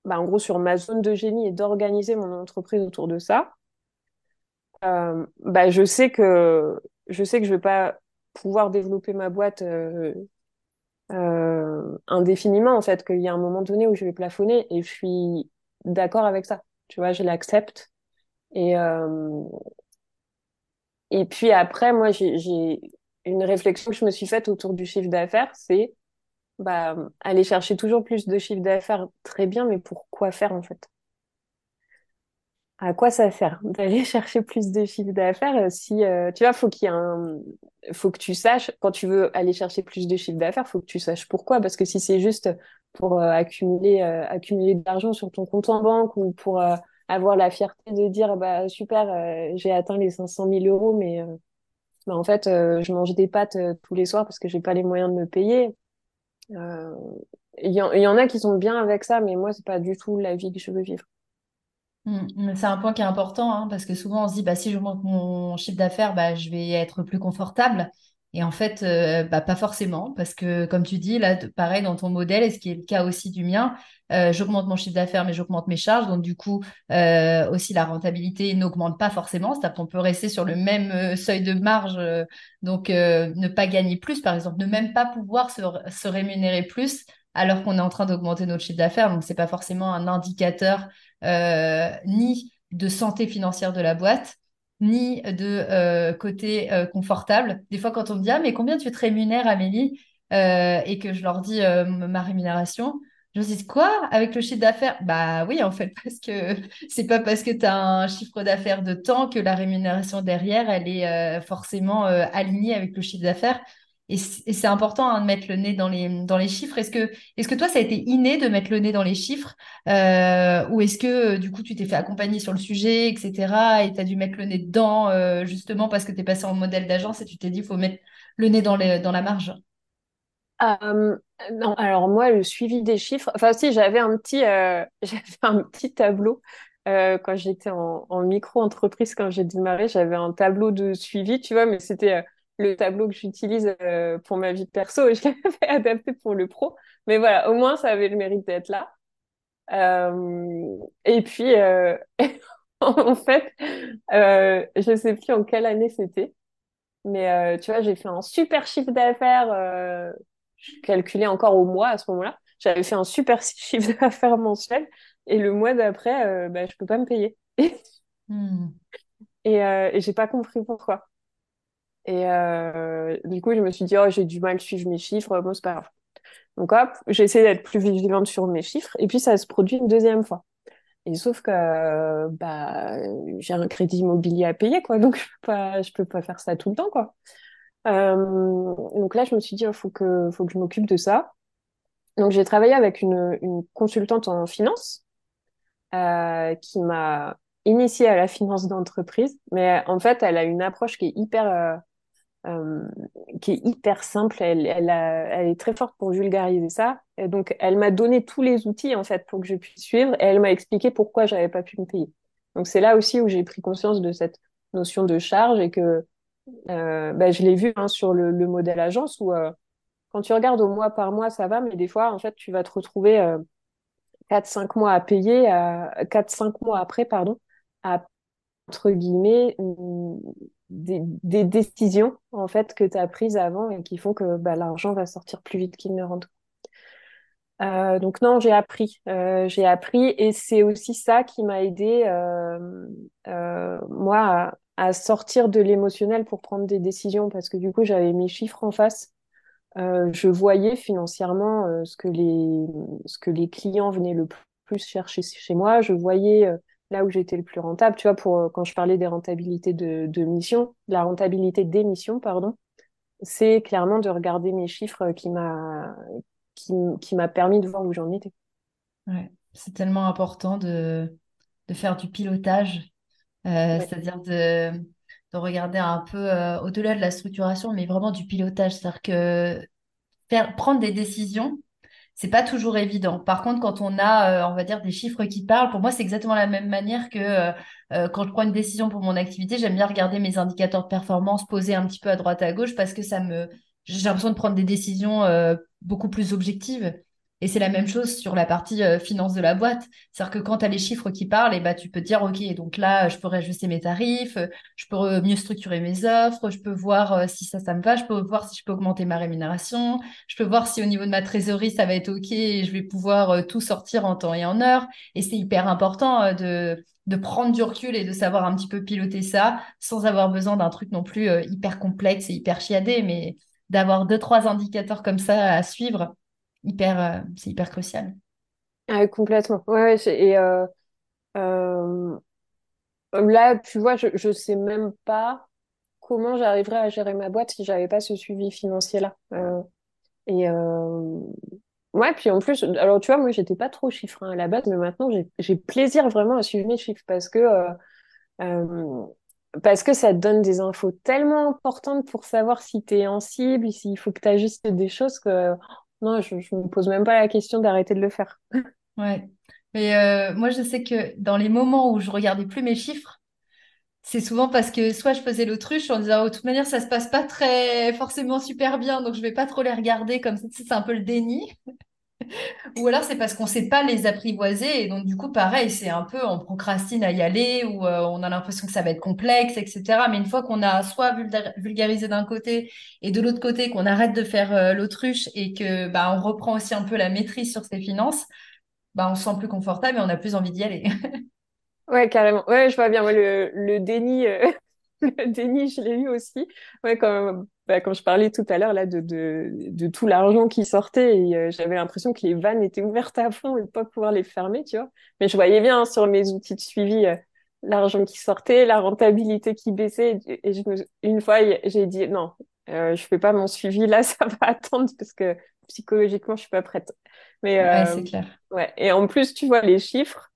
Speaker 2: bah, en gros, sur ma zone de génie et d'organiser mon entreprise autour de ça, euh, bah, je sais que, je sais que je vais pas pouvoir développer ma boîte indéfiniment, en fait, qu'il y a un moment donné où je vais plafonner et je suis d'accord avec ça. Tu vois, je l'accepte. Et, euh, et puis après, moi, j'ai une réflexion que je me suis faite autour du chiffre d'affaires, c'est bah, aller chercher toujours plus de chiffre d'affaires, très bien, mais pour quoi faire en fait? À quoi ça sert d'aller chercher plus de chiffre d'affaires si euh, tu vois, faut qu'il y ait un, faut que tu saches quand tu veux aller chercher plus de chiffre d'affaires, faut que tu saches pourquoi, parce que si c'est juste pour euh, accumuler accumuler de l'argent sur ton compte en banque ou pour avoir la fierté de dire bah super euh, j'ai atteint les 500 000 euros mais euh, bah, en fait euh, je mange des pâtes tous les soirs parce que j'ai pas les moyens de me payer. Il y, y, en a qui sont bien avec ça mais moi c'est pas du tout la vie que je veux vivre
Speaker 1: mmh, c'est un point qui est important hein, parce que souvent on se dit bah si je monte mon chiffre d'affaires bah je vais être plus confortable et en fait, euh, bah, pas forcément, parce que comme tu dis, là, pareil dans ton modèle, et ce qui est le cas aussi du mien, euh, j'augmente mon chiffre d'affaires, mais j'augmente mes charges. Donc, du coup, euh, aussi, la rentabilité n'augmente pas forcément. C'est-à-dire qu'on peut rester sur le même seuil de marge, donc ne pas gagner plus, par exemple, ne même pas pouvoir se, se rémunérer plus alors qu'on est en train d'augmenter notre chiffre d'affaires. Donc, c'est pas forcément un indicateur ni de santé financière de la boîte, ni de euh, côté euh, confortable. Des fois, quand on me dit Ah, mais combien tu te rémunères, Amélie? Euh, Et que je leur dis ma rémunération, je me dis Quoi? Avec le chiffre d'affaires? Bah oui, en fait, parce que c'est pas parce que tu as un chiffre d'affaires de temps que la rémunération derrière, elle est forcément alignée avec le chiffre d'affaires. Et c'est important hein, de mettre le nez dans les, dans les chiffres. Est-ce que, est que toi, ça a été inné de mettre le nez dans les chiffres euh, Ou est-ce que, du coup, tu t'es fait accompagner sur le sujet, etc. Et tu as dû mettre le nez dedans euh, justement parce que tu es passé en modèle d'agence et tu t'es dit, il faut mettre le nez dans, dans la marge?
Speaker 2: Euh, non, alors moi, le suivi des chiffres, enfin si, j'avais un petit, un petit tableau quand j'étais en micro-entreprise, quand j'ai démarré, j'avais un tableau de suivi, tu vois, mais c'était le tableau que j'utilise euh, pour ma vie perso et je l'avais adapté pour le pro. Mais voilà, au moins, ça avait le mérite d'être là. Euh, et puis, euh, en fait, je ne sais plus en quelle année c'était. Mais tu vois, j'ai fait un super chiffre d'affaires. je calculais encore au mois à ce moment-là. J'avais fait un super chiffre d'affaires mensuel. Et le mois d'après, bah, je peux pas me payer. Hmm. Et, et j'ai pas compris pourquoi. Et euh, du coup, je me suis dit, oh, j'ai du mal à suivre mes chiffres, bon, c'est pas grave. Donc hop, j'ai essayé d'être plus vigilante sur mes chiffres, et puis ça se produit une deuxième fois. Et sauf que bah, j'ai un crédit immobilier à payer, quoi, donc je peux pas, peux pas faire ça tout le temps, quoi. Euh, donc là, je me suis dit, il faut que, faut que je m'occupe de ça. Donc j'ai travaillé avec une, une consultante en finance euh, qui m'a initiée à la finance d'entreprise, mais en fait, elle a une approche qui est hyper, euh, euh, qui est hyper simple. Elle, est très forte pour vulgariser ça. Donc, elle m'a donné tous les outils en fait pour que je puisse suivre, et elle m'a expliqué pourquoi j'avais pas pu me payer. Donc, c'est là aussi où j'ai pris conscience de cette notion de charge et que euh, bah, je l'ai vu hein, sur le, le, modèle agence où euh, quand tu regardes au mois par mois, ça va, mais des fois, en fait, tu vas te retrouver 4-5 mois à payer, 4-5 mois après, pardon, à entre guillemets des, décisions en fait que tu as prises avant et qui font que bah, l'argent va sortir plus vite qu'il ne rentre. Euh, donc non, j'ai appris, euh, j'ai appris et c'est aussi ça qui m'a aidé euh, moi à, à, sortir de l'émotionnel pour prendre des décisions parce que du coup j'avais mes chiffres en face, je voyais financièrement ce que les ce que les clients venaient le plus chercher chez moi, je voyais là où j'étais le plus rentable. Tu vois, pour euh, quand je parlais des rentabilités de, de mission, la rentabilité des missions, pardon, c'est clairement de regarder mes chiffres qui m'a qui, qui m'a permis de voir où j'en étais.
Speaker 1: Ouais, c'est tellement important de, de faire du pilotage, euh, c'est-à-dire de, de regarder un peu euh, au-delà de la structuration, mais vraiment du pilotage, c'est-à-dire que faire, prendre des décisions c'est pas toujours évident. Par contre, quand on a, euh, on va dire, des chiffres qui parlent, pour moi, c'est exactement la même manière que euh, euh, quand je prends une décision pour mon activité, j'aime bien regarder mes indicateurs de performance, poser un petit peu à droite à gauche parce que ça me, j'ai l'impression de prendre des décisions beaucoup plus objectives. Et c'est la même chose sur la partie euh, finance de la boîte. C'est-à-dire que quand tu as les chiffres qui parlent, et bah, tu peux te dire, OK, donc là, je peux réajuster mes tarifs, je peux mieux structurer mes offres, je peux voir euh, si ça, ça me va, je peux voir si je peux augmenter ma rémunération, je peux voir si au niveau de ma trésorerie, ça va être OK et je vais pouvoir euh, tout sortir en temps et en heure. Et c'est hyper important de, de prendre du recul et de savoir un petit peu piloter ça sans avoir besoin d'un truc non plus hyper complexe et hyper chiadé, mais d'avoir deux, trois indicateurs comme ça à suivre hyper, euh, c'est hyper crucial.
Speaker 2: Ah, complètement. Ouais, et euh, euh, là, tu vois, je, je sais même pas comment j'arriverais à gérer ma boîte si j'avais pas ce suivi financier-là. et ouais, puis en plus, alors tu vois, moi, j'étais pas trop chiffre hein, à la base, mais maintenant, j'ai plaisir vraiment à suivre mes chiffres parce que parce que ça te donne des infos tellement importantes pour savoir si tu es en cible, s'il faut que tu ajustes des choses que non, je ne me pose même pas la question d'arrêter de le faire.
Speaker 1: Ouais. Mais euh, moi, je sais que dans les moments où je regardais plus mes chiffres, c'est souvent parce que soit je faisais l'autruche en disant, oh, de toute manière, ça se passe pas très forcément super bien, donc je vais pas trop les regarder comme ça, c'est un peu le déni. Ou alors c'est parce qu'on ne sait pas les apprivoiser et donc du coup pareil c'est un peu on procrastine à y aller ou euh, on a l'impression que ça va être complexe etc. Mais une fois qu'on a soit vulgarisé d'un côté et de l'autre côté qu'on arrête de faire euh, l'autruche et que bah on reprend aussi un peu la maîtrise sur ses finances, bah on se sent plus confortable et on a plus envie d'y aller.
Speaker 2: ouais carrément ouais je vois bien le, le déni euh, le déni je l'ai eu aussi ouais quand bah, quand je parlais tout à l'heure là de, de, de tout l'argent qui sortait et euh, j'avais l'impression que les vannes étaient ouvertes à fond et pas pouvoir les fermer, tu vois. Mais je voyais bien sur mes outils de suivi euh, l'argent qui sortait, la rentabilité qui baissait et je me... une fois j'ai dit non, euh, je fais pas mon suivi là, ça va attendre parce que psychologiquement je suis pas prête.
Speaker 1: Mais ouais, c'est clair.
Speaker 2: Ouais. Et en plus tu vois les chiffres.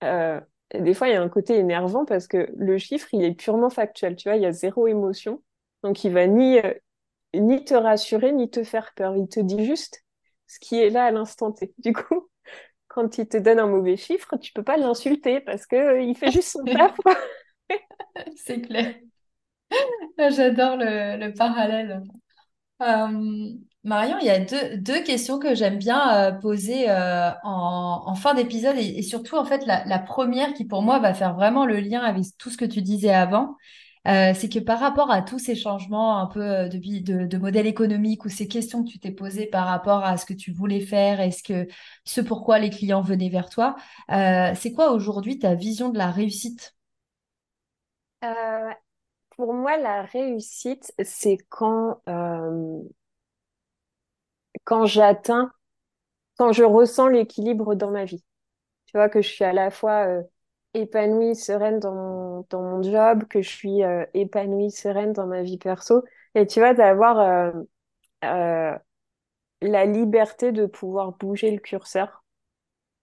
Speaker 2: des fois, il y a un côté énervant parce que le chiffre, il est purement factuel. Tu vois, il y a zéro émotion. Donc, il va ni, euh, ni te rassurer, ni te faire peur. Il te dit juste ce qui est là à l'instant T. Du coup, quand il te donne un mauvais chiffre, tu peux pas l'insulter parce que euh, il fait juste son taf.
Speaker 1: C'est clair. J'adore le, parallèle. Euh, Marion, il y a deux, questions que j'aime bien poser en, fin d'épisode et, surtout en fait la, la, première qui pour moi va faire vraiment le lien avec tout ce que tu disais avant Euh, c'est que par rapport à tous ces changements un peu euh, de, de, modèle économique ou ces questions que tu t'es posées par rapport à ce que tu voulais faire et ce, que, ce pourquoi les clients venaient vers toi, euh, c'est quoi aujourd'hui ta vision de la réussite?
Speaker 2: Pour moi, la réussite, c'est quand, quand j'atteins, quand je ressens l'équilibre dans ma vie. Tu vois, que je suis à la fois épanouie, sereine dans mon, dans mon job, que je suis euh, épanouie, sereine dans ma vie perso. Et tu vois, d'avoir euh, euh, la liberté de pouvoir bouger le curseur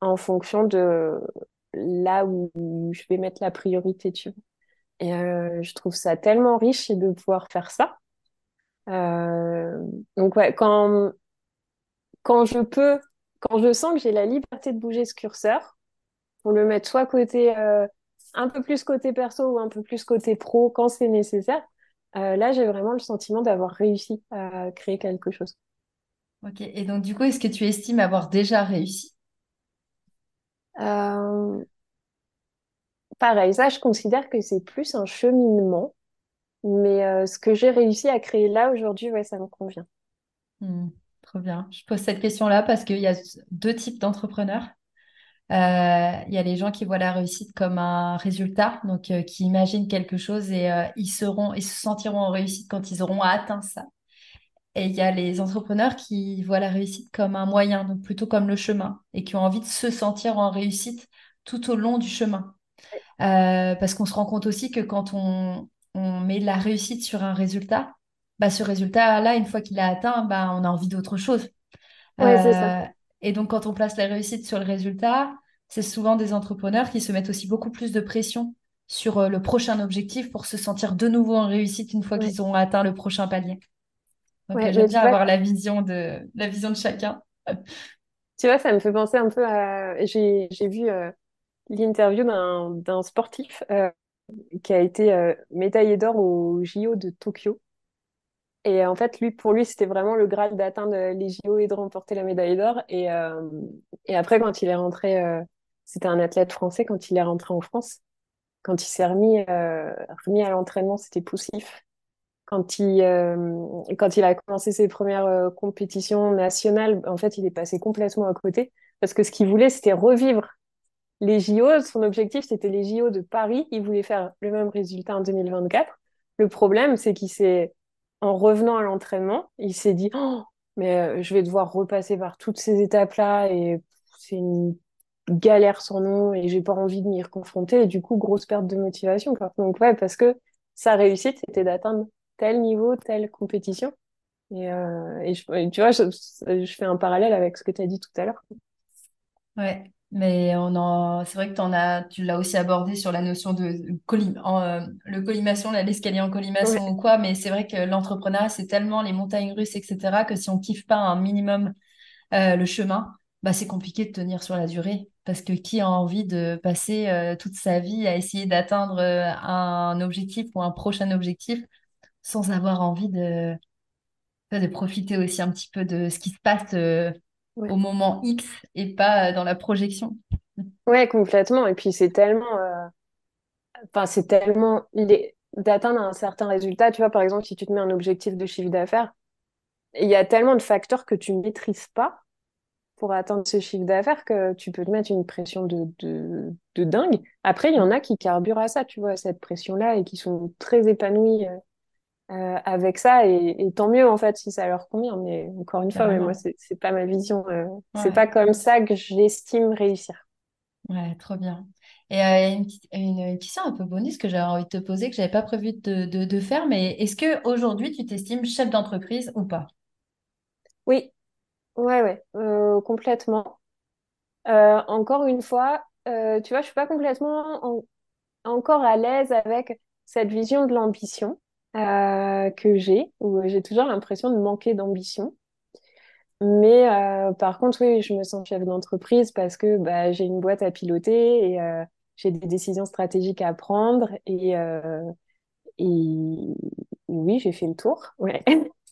Speaker 2: en fonction de là où je vais mettre la priorité, tu vois. Et euh, je trouve ça tellement riche de pouvoir faire ça. Euh, donc ouais, quand, quand je peux, quand je sens que j'ai la liberté de bouger ce curseur, pour le mettre soit côté euh, un peu plus côté perso ou un peu plus côté pro quand c'est nécessaire, euh, là j'ai vraiment le sentiment d'avoir réussi à créer quelque chose.
Speaker 1: Ok, et donc du coup, est-ce que tu estimes avoir déjà réussi?
Speaker 2: Euh, pareil, ça je considère que c'est plus un cheminement, mais euh, ce que j'ai réussi à créer là aujourd'hui, ouais, ça me convient.
Speaker 1: Hmm, trop bien. Je pose cette question-là parce qu'il y a deux types d'entrepreneurs. Euh, il y a les gens qui voient la réussite comme un résultat, donc euh, qui imaginent quelque chose et euh, ils seront, ils se sentiront en réussite quand ils auront atteint ça. Et il y a les entrepreneurs qui voient la réussite comme un moyen, donc plutôt comme le chemin, et qui ont envie de se sentir en réussite tout au long du chemin. Euh, parce qu'on se rend compte aussi que quand on, on met la réussite sur un résultat, bah, ce résultat-là, une fois qu'il est atteint, bah, on a envie d'autre chose.
Speaker 2: Ouais, c'est ça.
Speaker 1: Et donc, quand on place la réussite sur le résultat, c'est souvent des entrepreneurs qui se mettent aussi beaucoup plus de pression sur euh, le prochain objectif pour se sentir de nouveau en réussite une fois
Speaker 2: Ouais,
Speaker 1: qu'ils auront atteint le prochain palier. Donc, euh,
Speaker 2: ouais,
Speaker 1: j'aime bien avoir la vision de, la vision de chacun.
Speaker 2: tu vois, ça me fait penser un peu à. J'ai, j'ai vu euh, l'interview d'un d'un sportif euh, qui a été euh, médaillé d'or au JO de Tokyo. Et en fait, lui, pour lui, c'était vraiment le Graal d'atteindre les JO et de remporter la médaille d'or. Et, euh, après, quand il est rentré, euh, c'était un athlète français, quand il est rentré en France, quand il s'est remis, euh, à l'entraînement, c'était poussif. Quand il, euh, a commencé ses premières euh, compétitions nationales, en fait, il est passé complètement à côté. Parce que ce qu'il voulait, c'était revivre les JO. Son objectif, c'était les JO de Paris. Il voulait faire le même résultat en 2024. Le problème, c'est qu'il s'est, en revenant à l'entraînement, il s'est dit, oh, mais euh, je vais devoir repasser par toutes ces étapes-là et c'est une galère sans nom et j'ai pas envie de m'y confronter. Et du coup, grosse perte de motivation. Donc, ouais, parce que sa réussite, c'était d'atteindre tel niveau, telle compétition. Et, euh, tu vois, je, je fais un parallèle avec ce que tu as dit tout à l'heure.
Speaker 1: Ouais, mais on en... c'est vrai que t'en as... tu l'as aussi abordé sur la notion de collim... en, euh, le collimation, l'escalier en
Speaker 2: Ouais,
Speaker 1: collimation ou quoi, mais c'est vrai que l'entrepreneuriat, c'est tellement les montagnes russes, etc., que si on kiffe pas un minimum euh, le chemin, bah, c'est compliqué de tenir sur la durée. Parce que qui a envie de passer euh, toute sa vie à essayer d'atteindre euh, un objectif ou un prochain objectif sans avoir envie de, de profiter aussi un petit peu de ce qui se passe euh, au moment X et pas euh, dans la projection.
Speaker 2: Ouais, complètement. Et puis, c'est tellement, euh, enfin, c'est tellement les... d'atteindre un certain résultat. Tu vois, par exemple, si tu te mets un objectif de chiffre d'affaires, il y a tellement de facteurs que tu ne maîtrises pas pour atteindre ce chiffre d'affaires que tu peux te mettre une pression de, de, de dingue. Après, il y en a qui carburent à ça, tu vois, à cette pression-là et qui sont très épanouis euh, avec ça. Et, et tant mieux, en fait, si ça leur convient. Mais encore une fois, mais moi, c'est, pas ma vision. euh, c'est pas comme ça que j'estime réussir.
Speaker 1: ouais, trop bien. Et euh, une, petite- une question un peu bonus que j'avais envie de te poser, que j'avais pas prévu de, de, de faire, mais est-ce que aujourd'hui tu t'estimes chef d'entreprise ou pas?
Speaker 2: Oui, ouais, ouais, euh, complètement. Encore une fois, tu vois, je suis pas complètement en- encore à l'aise avec cette vision de l'ambition euh, que j'ai, où j'ai toujours l'impression de manquer d'ambition. Mais euh, par contre, oui, je me sens chef d'entreprise parce que bah, j'ai une boîte à piloter et euh, j'ai des décisions stratégiques à prendre. Et, et oui, j'ai fait le tour. Ouais.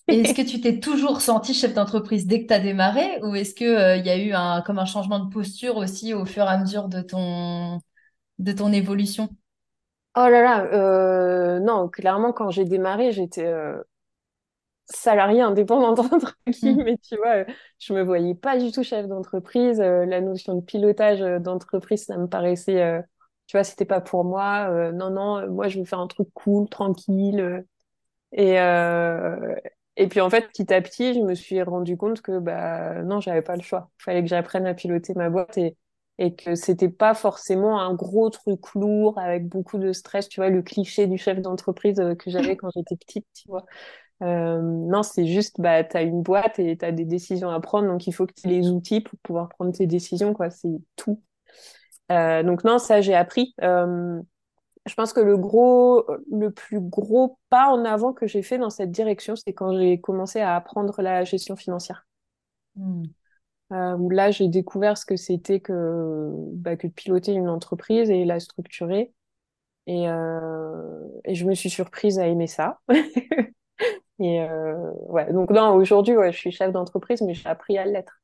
Speaker 1: Est-ce que tu t'es toujours senti chef d'entreprise dès que tu as démarré ou est-ce euh, il y a eu un, comme un changement de posture aussi au fur et à mesure de ton, de ton évolution?
Speaker 2: Oh là là, euh, non, clairement, quand j'ai démarré, j'étais euh, salariée indépendante, entre
Speaker 1: Mm.
Speaker 2: guillemets, tu vois. euh, Je me voyais pas du tout chef d'entreprise. euh, la notion de pilotage euh, d'entreprise, ça me paraissait, euh, tu vois, c'était pas pour moi. euh, non, non, moi, je veux faire un truc cool, tranquille. euh, et, euh, et puis, en fait, petit à petit, je me suis rendu compte que, bah, non, j'avais pas le choix. Il fallait que j'apprenne à piloter ma boîte et, et que c'était pas forcément un gros truc lourd avec beaucoup de stress, tu vois, le cliché du chef d'entreprise euh, que j'avais quand j'étais petite, tu vois. Euh, non, c'est juste, bah, tu as une boîte et tu as des décisions à prendre, donc il faut que tu aies les outils pour pouvoir prendre tes décisions, quoi. C'est tout. Euh, donc non, ça, j'ai appris. Je pense que le gros, le plus gros pas en avant que j'ai fait dans cette direction, c'est quand j'ai commencé à apprendre la gestion financière.
Speaker 1: Mm.
Speaker 2: Euh, où là, j'ai découvert ce que c'était que, bah, que de piloter une entreprise et la structurer. Et, euh, je me suis surprise à aimer ça. Et euh, ouais, donc non, aujourd'hui, je suis chef d'entreprise, mais j'ai appris à l'être.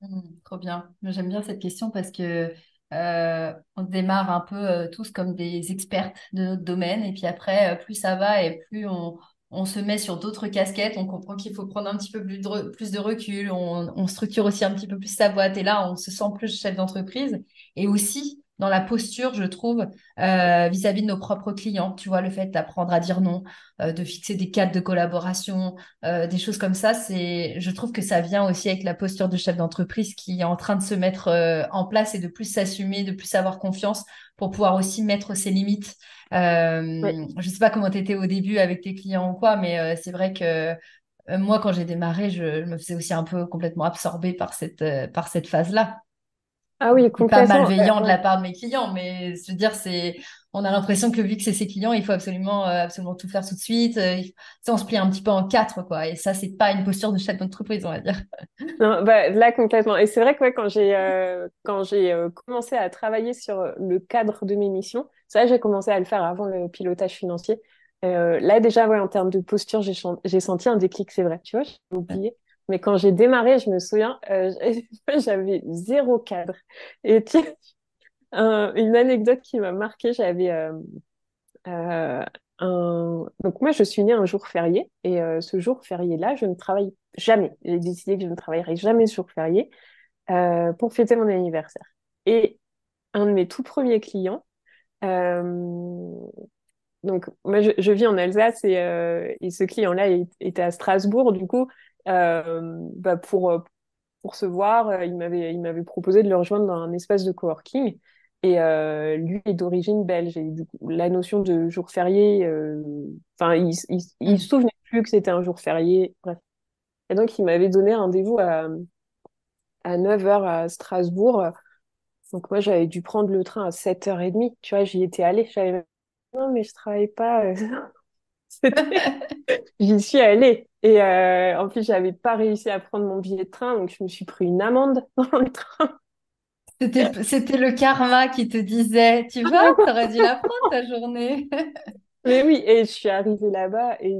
Speaker 1: Mm, trop bien. J'aime bien cette question parce que on démarre un peu tous comme des expertes de notre domaine et puis après, plus ça va et plus on, on se met sur d'autres casquettes, on comprend qu'il faut prendre un petit peu plus de, plus de recul, on, on structure aussi un petit peu plus sa boîte et là, on se sent plus chef d'entreprise. Et aussi dans la posture, je trouve, euh, vis-à-vis de nos propres clients. Tu vois, le fait d'apprendre à dire non, euh, de fixer des cadres de collaboration, euh, des choses comme ça, c'est, je trouve que ça vient aussi avec la posture de chef d'entreprise qui est en train de se mettre en place et de plus s'assumer, de plus avoir confiance pour pouvoir aussi mettre ses limites. Je sais pas comment tu étais au début avec tes clients ou quoi, mais c'est vrai que moi, quand j'ai démarré, je, je me faisais aussi un peu complètement absorber par cette, euh, par cette phase-là
Speaker 2: Ah oui,
Speaker 1: pas
Speaker 2: complètement. Euh,
Speaker 1: malveillant de la part de mes clients, mais je veux dire, c'est, on a l'impression que vu que c'est ses clients, il faut absolument, euh, absolument tout faire tout de suite. Euh, tu sais, on se plie un petit peu en quatre, quoi. Et ça, c'est pas une posture de chef d'entreprise, on va dire.
Speaker 2: Non, bah, là, complètement. Et c'est vrai que ouais, quand j'ai euh, quand j'ai euh, commencé à travailler sur le cadre de mes missions, ça, j'ai commencé à le faire avant le pilotage financier. Euh, là, déjà, ouais, en termes de posture, j'ai senti un déclic, c'est vrai. Tu vois, j'ai oublié. Mais quand j'ai démarré, je me souviens, euh, j'avais zéro cadre. Et un- une anecdote qui m'a marquée, j'avais euh, euh, un... Donc moi, je suis née un jour férié. Et ce jour férié-là, je ne travaille jamais. J'ai décidé que je ne travaillerai jamais ce jour férié pour fêter mon anniversaire. Et un de mes tout premiers clients, donc moi je, vis en Alsace et, et ce client-là était à Strasbourg, du coup, bah, pour, euh, pour se voir, euh, il m'avait, il m'avait proposé de le rejoindre dans un espace de coworking. Et euh, lui est d'origine belge. Et du coup, la notion de jour férié, euh, enfin, il, il, il se souvenait plus que c'était un jour férié. Bref. Et donc, il m'avait donné rendez-vous à, à 9h à Strasbourg. Donc moi, j'avais dû prendre le train à 7h30. Tu vois, j'y étais allée. J'avais non, mais je travaille pas. euh, C'était... J'y suis allée. Et euh, en plus, j'avais pas réussi à prendre mon billet de train, donc je me suis pris une amende dans le train.
Speaker 1: C'était, c'était le karma qui te disait, tu vois, t'aurais dû la prendre ta journée.
Speaker 2: Mais oui, et je suis arrivée là-bas et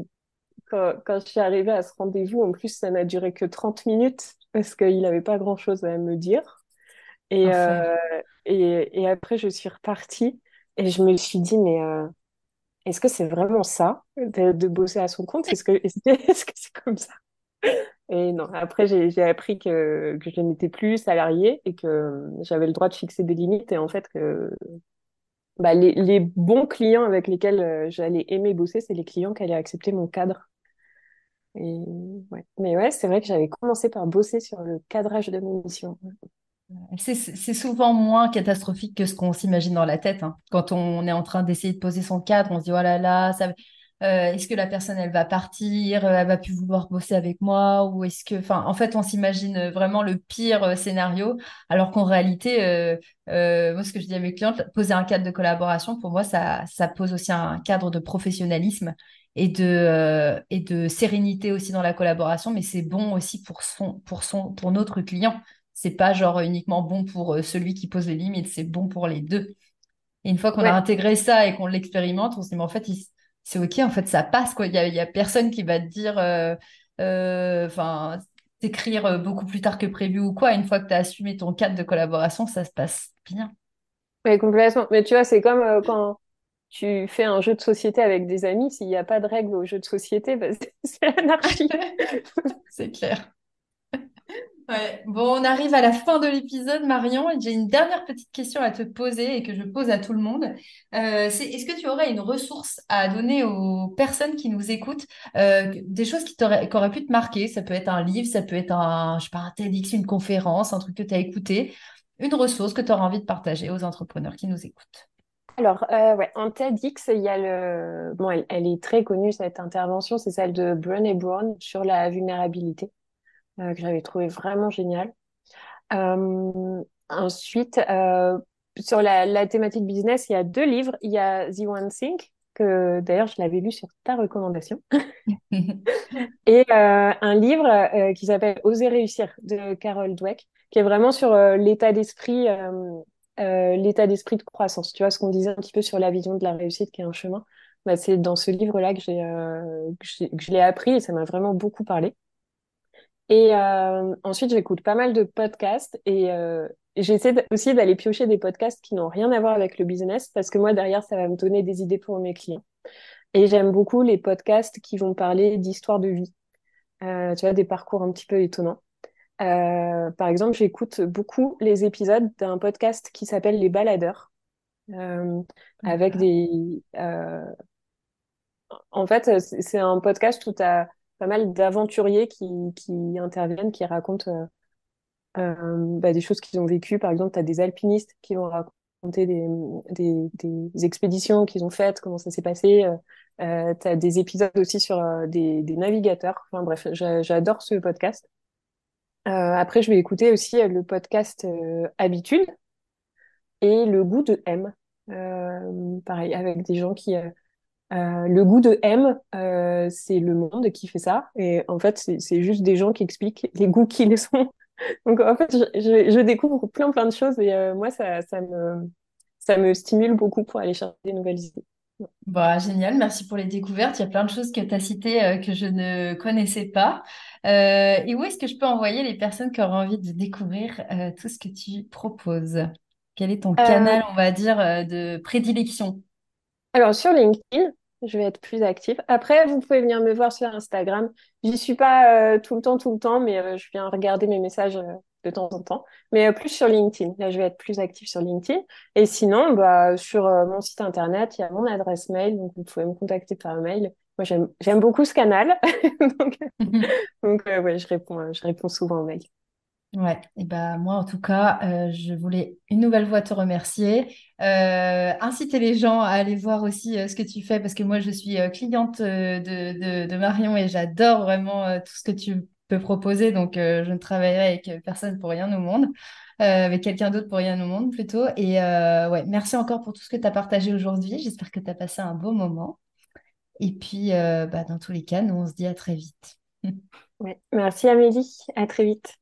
Speaker 2: quand, quand je suis arrivée à ce rendez-vous, en plus, ça n'a duré que 30 minutes parce qu'il n'avait pas grand-chose à me dire. Et, euh, et, et après, je suis repartie et je me suis dit, mais euh, est-ce que c'est vraiment ça, de, bosser à son compte? Est-ce que c'est comme ça? Et non, après, j'ai appris que, je n'étais plus salariée et que j'avais le droit de fixer des limites et en fait bah, les, bons clients avec lesquels euh, j'allais aimer bosser, c'est les clients qui allaient accepter mon cadre. Mais ouais, c'est vrai que j'avais commencé par bosser sur le cadrage de mes missions.
Speaker 1: C'est souvent moins catastrophique que ce qu'on s'imagine dans la tête. hein. Quand on est en train d'essayer de poser son cadre, on se dit, oh là là, euh, est-ce que la personne, elle va partir, euh, elle va plus vouloir bosser avec moi, ou est-ce que, enfin, en fait, on s'imagine vraiment le pire euh, scénario, alors qu'en réalité, moi, ce que je dis à mes clientes, poser un cadre de collaboration, pour moi, ça, pose aussi un cadre de professionnalisme et de, sérénité aussi dans la collaboration, mais c'est bon aussi pour notre client. C'est pas genre uniquement bon pour euh, celui qui pose les limites, c'est bon pour les deux. Et une fois qu'on a intégré ça et qu'on l'expérimente, on se dit, mais en fait, c'est OK, en fait, ça passe, quoi. Il y a, personne qui va te dire, euh, euh, enfin, t'écrire euh, beaucoup plus tard que prévu ou quoi. Une fois que tu as assumé ton cadre de collaboration, ça se passe bien.
Speaker 2: ouais, complètement. Mais tu vois, c'est comme euh, quand tu fais un jeu de société avec des amis, s'il n'y a pas de règles au jeu de société, bah, c'est anarchie.
Speaker 1: c'est clair. Bon, on arrive à la fin de l'épisode, Marion, j'ai une dernière petite question à te poser et que je pose à tout le monde. Euh, est-ce que tu aurais une ressource à donner aux personnes qui nous écoutent, euh, des choses qui, auraient pu te marquer? Ça peut être un livre, ça peut être un, je sais TEDx, une conférence, un truc que tu as écouté, une ressource que tu auras envie de partager aux entrepreneurs qui nous écoutent.
Speaker 2: Alors, euh, ouais, en TEDx, il y a le. Bon, elle, elle est très connue, cette intervention, c'est celle de Brené Brown sur la vulnérabilité. Euh, que j'avais trouvé vraiment génial. Euh, ensuite, euh, sur la, thématique business, il y a deux livres. Il y a The One Thing, que d'ailleurs je l'avais lu sur ta recommandation, et un livre qui s'appelle Oser réussir de Carol Dweck, qui est vraiment sur l'état d'esprit, l'état d'esprit de croissance. Tu vois ce qu'on disait un petit peu sur la vision de la réussite, qui est un chemin. Bah, c'est dans ce livre-là que j'ai, que je l'ai appris et ça m'a vraiment beaucoup parlé. Et euh, ensuite, j'écoute pas mal de podcasts et euh, j'essaie aussi d'aller piocher des podcasts qui n'ont rien à voir avec le business parce que moi, derrière, ça va me donner des idées pour mes clients. Et j'aime beaucoup les podcasts qui vont parler d'histoire de vie, euh, tu vois, des parcours un petit peu étonnants. Euh, par exemple, j'écoute beaucoup les épisodes d'un podcast qui s'appelle Les Baladeurs, euh, avec des... En fait, c'est un podcast où tu as pas mal d'aventuriers qui, qui, interviennent, qui racontent euh, euh, bah, des choses qu'ils ont vécues. Par exemple, tu as des alpinistes qui vont raconter des, des, expéditions qu'ils ont faites, comment ça s'est passé. Euh, tu as des épisodes aussi sur des, des, navigateurs. Enfin bref, j'adore ce podcast. après, je vais écouter aussi le podcast Habitude et le goût de M. pareil, avec des gens qui, euh, le goût de M, euh, c'est le monde qui fait ça. Et en fait, c'est juste des gens qui expliquent les goûts qu'ils sont. Donc en fait, je, découvre plein plein de choses et euh, moi, ça, ça, me, ça me stimule beaucoup pour aller chercher des nouvelles idées.
Speaker 1: Bah, génial, merci pour les découvertes. Il y a plein de choses que tu as citées que je ne connaissais pas. et où est-ce que je peux envoyer les personnes qui auraient envie de découvrir tout ce que tu proposes? Quel est ton canal, on va dire, de prédilection?
Speaker 2: Alors sur LinkedIn, je vais être plus active. Après, vous pouvez venir me voir sur Instagram. J'y suis pas euh, tout le temps, tout le temps, mais euh, je viens regarder mes messages euh, de temps en temps. Mais plus sur LinkedIn. Là, je vais être plus active sur LinkedIn. Et sinon, bah, sur mon site internet, il y a mon adresse mail, donc vous pouvez me contacter par mail. Moi, j'aime beaucoup ce canal, donc, donc ouais, je réponds, je réponds souvent aux mails.
Speaker 1: Ouais, et ben moi en tout cas, euh, je voulais une nouvelle fois te remercier, euh, inciter les gens à aller voir aussi euh, ce que tu fais parce que moi je suis cliente de, Marion et j'adore vraiment tout ce que tu peux proposer, donc je ne travaillerai avec personne pour rien au monde, avec quelqu'un d'autre pour rien au monde plutôt. Et ouais, merci encore pour tout ce que tu as partagé aujourd'hui. J'espère que tu as passé un beau moment. Et puis, bah, dans tous les cas, nous on se dit à très vite.
Speaker 2: Merci Amélie, à très vite.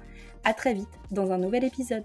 Speaker 1: À très vite dans un nouvel épisode.